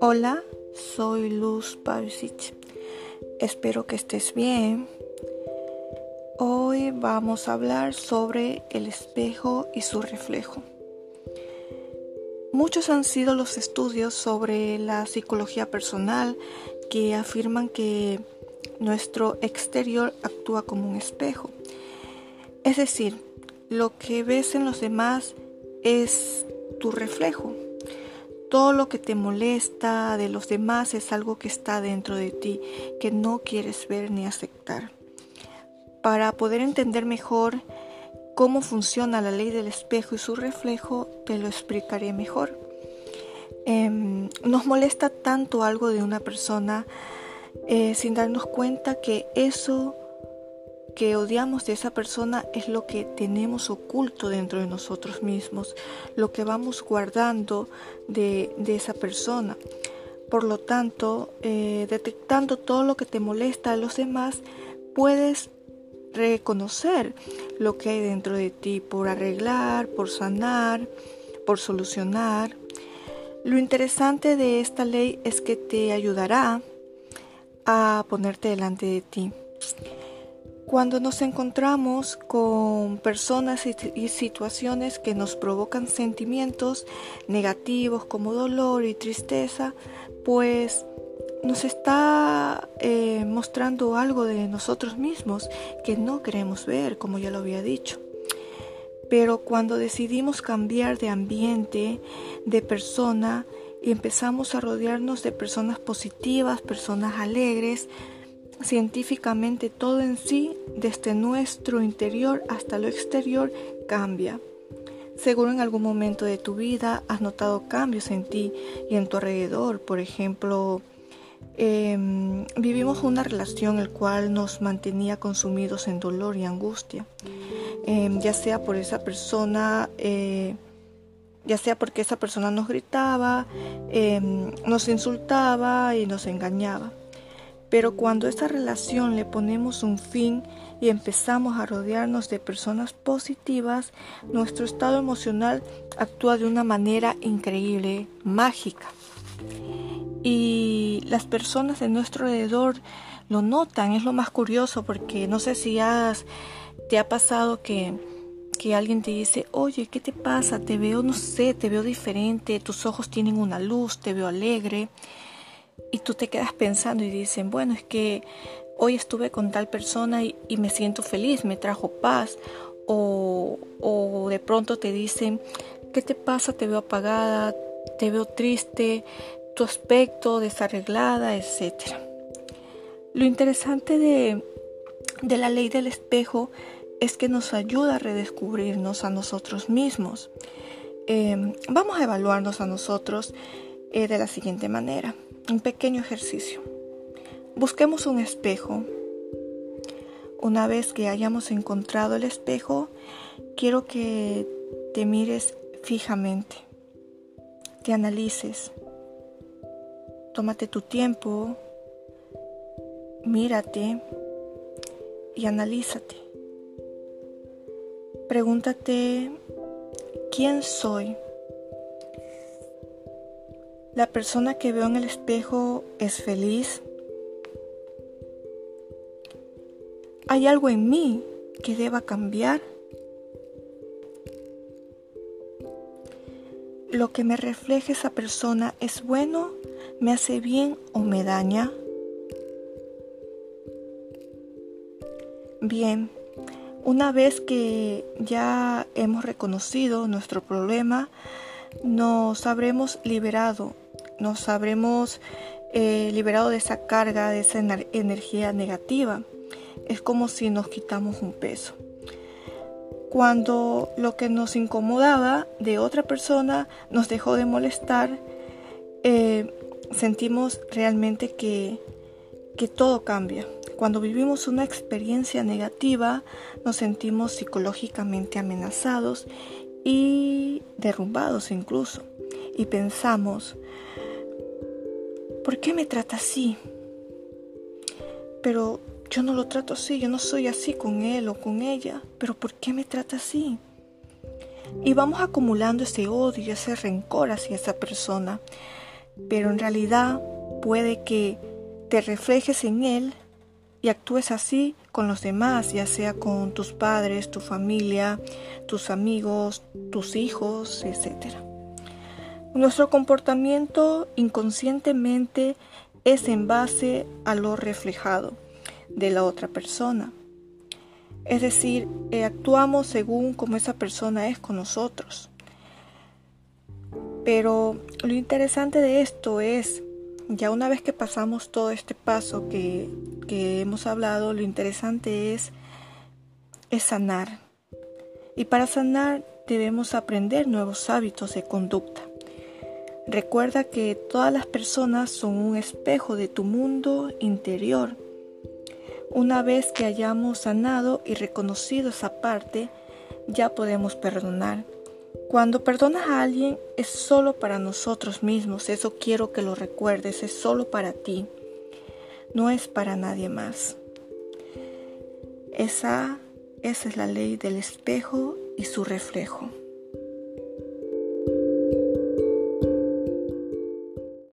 Hola, soy Luz Pavicic. Espero que estés bien. Hoy vamos a hablar sobre el espejo y su reflejo. Muchos han sido los estudios sobre la psicología personal que afirman que nuestro exterior actúa como un espejo. Es decir, lo que ves en los demás es tu reflejo. Todo lo que te molesta de los demás es algo que está dentro de ti, que no quieres ver ni aceptar. Para poder entender mejor cómo funciona la ley del espejo y su reflejo, te lo explicaré mejor. Em, nos molesta tanto algo de una persona eh, sin darnos cuenta que eso que odiamos de esa persona es lo que tenemos oculto dentro de nosotros mismos, lo que vamos guardando de, esa persona. Por lo tanto, eh, detectando todo lo que te molesta a los demás, puedes reconocer lo que hay dentro de ti por arreglar, por sanar, por solucionar. Lo interesante de esta ley es que te ayudará a ponerte delante de ti. Cuando nos encontramos con personas y situaciones que nos provocan sentimientos negativos como dolor y tristeza, pues nos está eh, mostrando algo de nosotros mismos que no queremos ver, como ya lo había dicho. Pero cuando decidimos cambiar de ambiente, de persona, y empezamos a rodearnos de personas positivas, personas alegres, científicamente todo en sí, desde nuestro interior hasta lo exterior, cambia. Seguro en algún momento de tu vida has notado cambios en ti y en tu alrededor. Por ejemplo, em, vivimos una relación el cual nos mantenía consumidos en dolor y angustia, em, ya sea por esa persona, eh, ya sea porque esa persona nos gritaba, em, nos insultaba y nos engañaba. Pero cuando esta relación le ponemos un fin y empezamos a rodearnos de personas positivas, nuestro estado emocional actúa de una manera increíble, mágica. Y las personas de nuestro alrededor lo notan, es lo más curioso porque no sé si has, te ha pasado que, que alguien te dice, oye, ¿qué te pasa? Te veo, no sé, te veo diferente, tus ojos tienen una luz, te veo alegre y tú te quedas pensando y dicen, bueno, es que hoy estuve con tal persona y, me siento feliz, me trajo paz. O, o de pronto te dicen, ¿qué te pasa? Te veo apagada, te veo triste, tu aspecto desarreglada, etc. Lo interesante de, de la ley del espejo es que nos ayuda a redescubrirnos a nosotros mismos. Em, vamos a evaluarnos a nosotros eh, de la siguiente manera un pequeño ejercicio. Busquemos un espejo. Una vez que hayamos encontrado el espejo, quiero que te mires fijamente, te analices, tómate tu tiempo, mírate y analízate. Pregúntate, ¿quién soy? La persona que veo en el espejo es feliz. ¿Hay algo en mí que deba cambiar? ¿Lo que me refleja esa persona es bueno, me hace bien o me daña? Bien, una vez que ya hemos reconocido nuestro problema, nos habremos liberado nos habremos eh, liberado de esa carga, de esa energía negativa. Es como si nos quitamos un peso. Cuando lo que nos incomodaba de otra persona nos dejó de molestar, eh, sentimos realmente que, que todo cambia. Cuando vivimos una experiencia negativa, nos sentimos psicológicamente amenazados y derrumbados incluso. Y pensamos, ¿por qué me trata así? Pero yo no lo trato así, yo no soy así con él o con ella, pero ¿por qué me trata así? Y vamos acumulando ese odio, ese rencor hacia esa persona. Pero en realidad puede que te reflejes en él y actúes así con los demás, ya sea con tus padres, tu familia, tus amigos, tus hijos, etc. Nuestro comportamiento inconscientemente es en base a lo reflejado de la otra persona. Es decir, eh, actuamos según como esa persona es con nosotros. Pero lo interesante de esto es, ya una vez que pasamos todo este paso que, que hemos hablado, lo interesante es, es sanar. Y para sanar debemos aprender nuevos hábitos de conducta. Recuerda que todas las personas son un espejo de tu mundo interior una vez que hayamos sanado y reconocido esa parte, ya podemos perdonar. Cuando perdonas a alguien es solo para nosotros mismos, eso quiero que lo recuerdes, es solo para ti, no es para nadie más. Esa, esa es la ley del espejo y su reflejo.